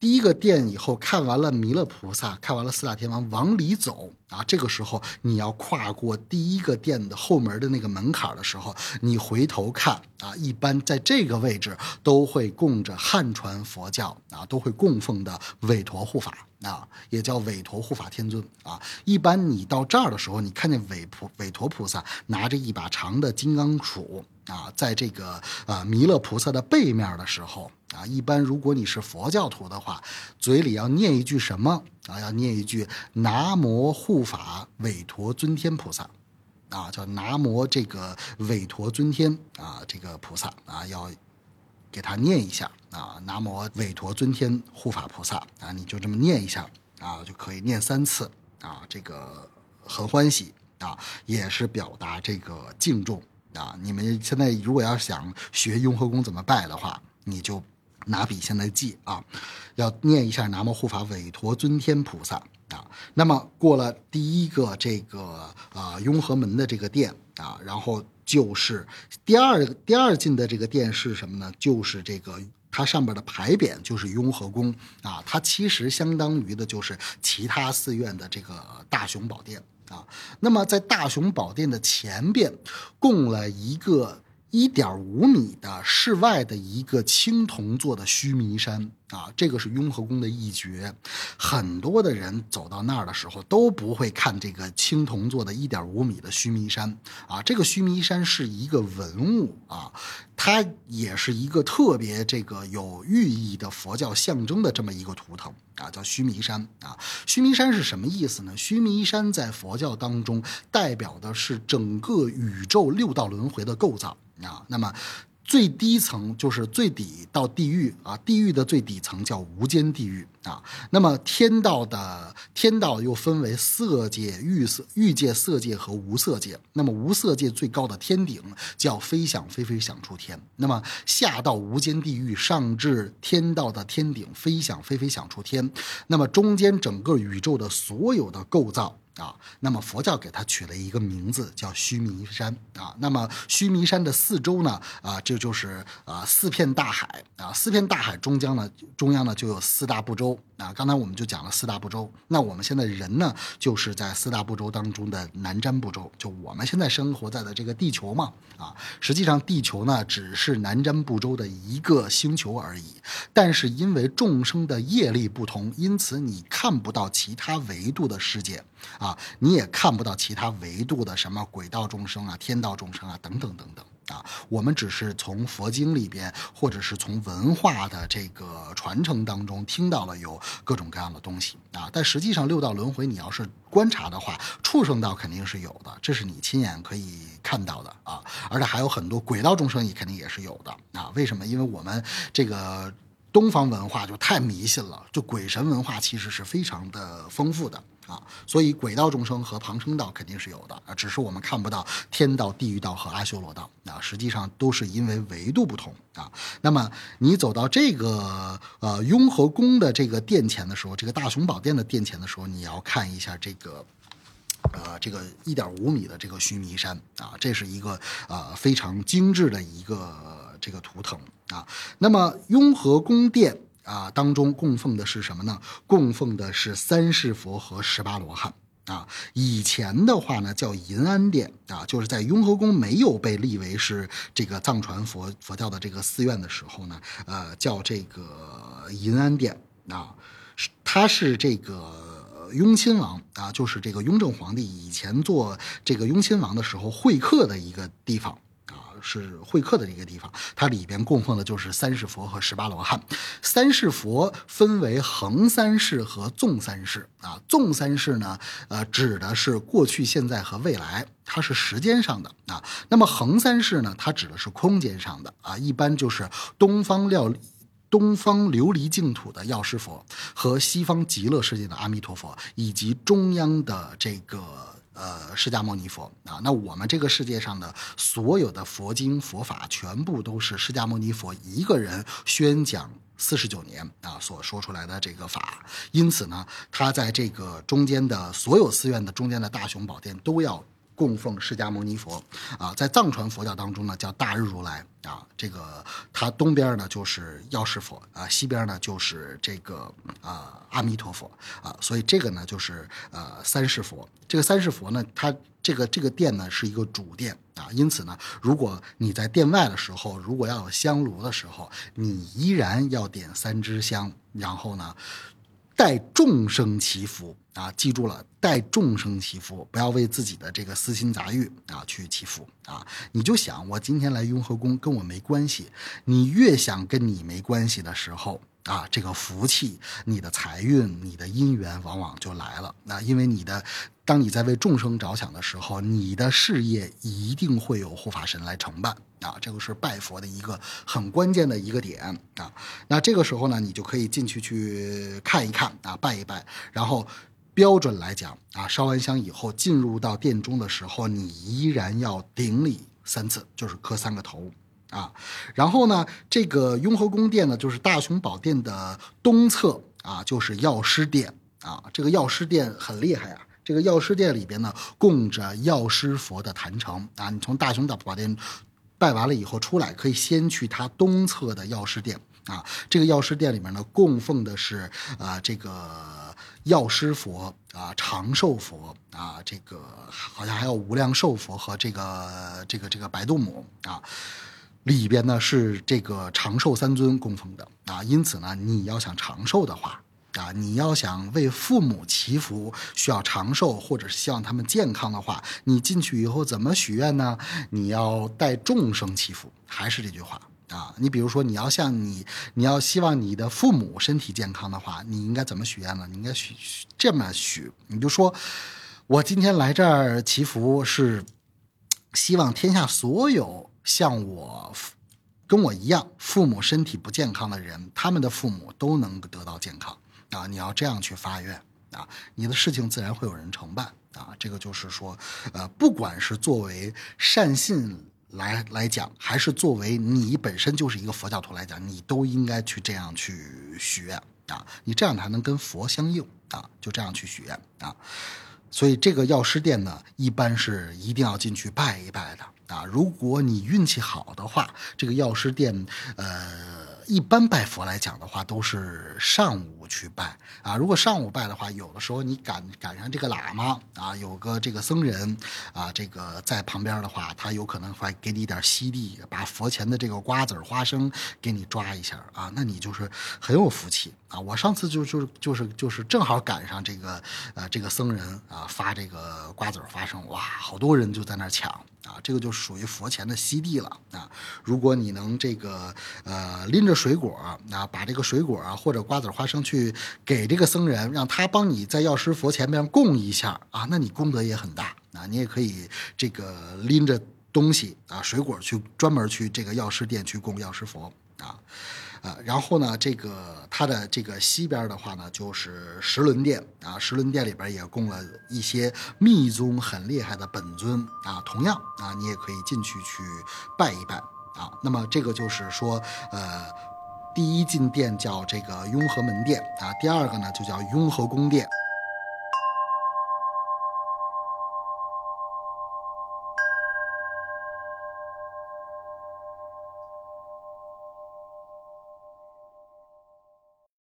第一个殿以后，看完了弥勒菩萨，看完了四大天王，往里走啊。这个时候，你要跨过第一个殿的后门的那个门槛的时候，你回头看啊，一般在这个位置都会供着汉传佛教啊，都会供奉的韦陀护法啊，也叫韦陀护法天尊啊。一般你到这儿的时候，你看见韦菩韦陀菩萨拿着一把长的金刚杵啊，在这个呃弥勒菩萨的背面的时候。啊，一般如果你是佛教徒的话，嘴里要念一句什么啊？要念一句“南无护法韦陀尊天菩萨”，啊，叫“南无这个韦陀尊天啊，这个菩萨啊，要给他念一下啊，“南无韦陀尊天护法菩萨”啊，你就这么念一下啊，就可以念三次啊，这个很欢喜啊，也是表达这个敬重啊。你们现在如果要想学雍和宫怎么拜的话，你就。拿笔现在记啊，要念一下南无护法韦陀尊天菩萨啊。那么过了第一个这个啊雍和门的这个殿啊，然后就是第二第二进的这个殿是什么呢？就是这个它上边的牌匾就是雍和宫啊，它其实相当于的就是其他寺院的这个大雄宝殿啊。那么在大雄宝殿的前边供了一个。一点五米的室外的一个青铜做的须弥山啊，这个是雍和宫的一绝。很多的人走到那儿的时候都不会看这个青铜做的一点五米的须弥山啊。这个须弥山是一个文物啊，它也是一个特别这个有寓意的佛教象征的这么一个图腾啊，叫须弥山啊。须弥山是什么意思呢？须弥山在佛教当中代表的是整个宇宙六道轮回的构造。啊，那么最低层就是最底到地狱啊，地狱的最底层叫无间地狱啊。那么天道的天道又分为色界、欲色、欲界、色界和无色界。那么无色界最高的天顶叫飞想飞飞想出天。那么下到无间地狱，上至天道的天顶飞想飞飞想出天。那么中间整个宇宙的所有的构造。啊，那么佛教给它取了一个名字叫须弥山啊。那么须弥山的四周呢，啊，这就是啊四片大海啊，四片大海中间呢，中央呢就有四大部洲啊。刚才我们就讲了四大部洲，那我们现在人呢，就是在四大部洲当中的南瞻部洲，就我们现在生活在的这个地球嘛啊。实际上地球呢只是南瞻部洲的一个星球而已，但是因为众生的业力不同，因此你看不到其他维度的世界啊。你也看不到其他维度的什么轨道众生啊、天道众生啊等等等等啊，我们只是从佛经里边或者是从文化的这个传承当中听到了有各种各样的东西啊，但实际上六道轮回你要是观察的话，畜生道肯定是有的，这是你亲眼可以看到的啊，而且还有很多轨道众生也肯定也是有的啊，为什么？因为我们这个。东方文化就太迷信了，就鬼神文化其实是非常的丰富的啊，所以鬼道众生和旁生道肯定是有的啊，只是我们看不到天道、地狱道和阿修罗道啊，实际上都是因为维度不同啊。那么你走到这个呃雍和宫的这个殿前的时候，这个大雄宝殿的殿前的时候，你要看一下这个呃这个一点五米的这个须弥山啊，这是一个呃非常精致的一个。这个图腾啊，那么雍和宫殿啊当中供奉的是什么呢？供奉的是三世佛和十八罗汉啊。以前的话呢叫银安殿啊，就是在雍和宫没有被立为是这个藏传佛佛教的这个寺院的时候呢，呃，叫这个银安殿啊，它是这个雍亲王啊，就是这个雍正皇帝以前做这个雍亲王的时候会客的一个地方。是会客的一个地方，它里边供奉的就是三世佛和十八罗汉。三世佛分为横三世和纵三世啊。纵三世呢，呃，指的是过去、现在和未来，它是时间上的啊。那么横三世呢，它指的是空间上的啊。一般就是东方料东方琉璃净土的药师佛和西方极乐世界的阿弥陀佛，以及中央的这个。呃，释迦牟尼佛。啊，那我们这个世界上的所有的佛经佛法，全部都是释迦牟尼佛一个人宣讲四十九年啊所说出来的这个法，因此呢，他在这个中间的所有寺院的中间的大雄宝殿都要供奉释迦牟尼佛啊，在藏传佛教当中呢叫大日如来啊，这个它东边呢就是药师佛啊，西边呢就是这个啊阿弥陀佛啊，所以这个呢就是呃三世佛。这个三世佛呢，它这个这个殿呢是一个主殿啊，因此呢，如果你在殿外的时候，如果要有香炉的时候，你依然要点三支香，然后呢。代众生祈福啊！记住了，代众生祈福，不要为自己的这个私心杂欲啊去祈福啊！你就想，我今天来雍和宫跟我没关系。你越想跟你没关系的时候啊，这个福气、你的财运、你的姻缘往往就来了。那因为你的。当你在为众生着想的时候，你的事业一定会有护法神来承办啊！这个是拜佛的一个很关键的一个点啊。那这个时候呢，你就可以进去去看一看啊，拜一拜。然后标准来讲啊，烧完香以后进入到殿中的时候，你依然要顶礼三次，就是磕三个头啊。然后呢，这个雍和宫殿呢，就是大雄宝殿的东侧啊，就是药师殿啊。这个药师殿很厉害啊。这个药师殿里边呢，供着药师佛的坛城啊。你从大雄宝殿拜完了以后出来，可以先去它东侧的药师殿啊。这个药师殿里面呢，供奉的是啊这个药师佛啊、长寿佛啊，这个好像还有无量寿佛和这个这个这个白度母啊。里边呢是这个长寿三尊供奉的啊。因此呢，你要想长寿的话。啊，你要想为父母祈福，需要长寿，或者是希望他们健康的话，你进去以后怎么许愿呢？你要带众生祈福，还是这句话啊？你比如说，你要向你，你要希望你的父母身体健康的话，你应该怎么许愿呢？你应该许这么许，你就说，我今天来这儿祈福，是希望天下所有像我跟我一样父母身体不健康的人，他们的父母都能得到健康。啊，你要这样去发愿啊，你的事情自然会有人承办啊。这个就是说，呃，不管是作为善信来来讲，还是作为你本身就是一个佛教徒来讲，你都应该去这样去许愿啊。你这样才能跟佛相应啊，就这样去许愿啊。所以这个药师殿呢，一般是一定要进去拜一拜的啊。如果你运气好的话，这个药师殿，呃。一般拜佛来讲的话，都是上午去拜啊。如果上午拜的话，有的时候你赶赶上这个喇嘛啊，有个这个僧人啊，这个在旁边的话，他有可能会给你一点西地，把佛前的这个瓜子花生给你抓一下啊，那你就是很有福气啊。我上次就就就是就是正好赶上这个呃这个僧人啊发这个瓜子花生，哇，好多人就在那抢。啊，这个就属于佛前的西地了啊！如果你能这个呃拎着水果啊，把这个水果啊或者瓜子花生去给这个僧人，让他帮你在药师佛前面供一下啊，那你功德也很大啊！你也可以这个拎着东西啊水果去专门去这个药师殿去供药师佛啊。啊，然后呢，这个它的这个西边的话呢，就是石轮殿啊，石轮殿里边也供了一些密宗很厉害的本尊啊，同样啊，你也可以进去去拜一拜啊。那么这个就是说，呃，第一进殿叫这个雍和门殿啊，第二个呢就叫雍和宫殿。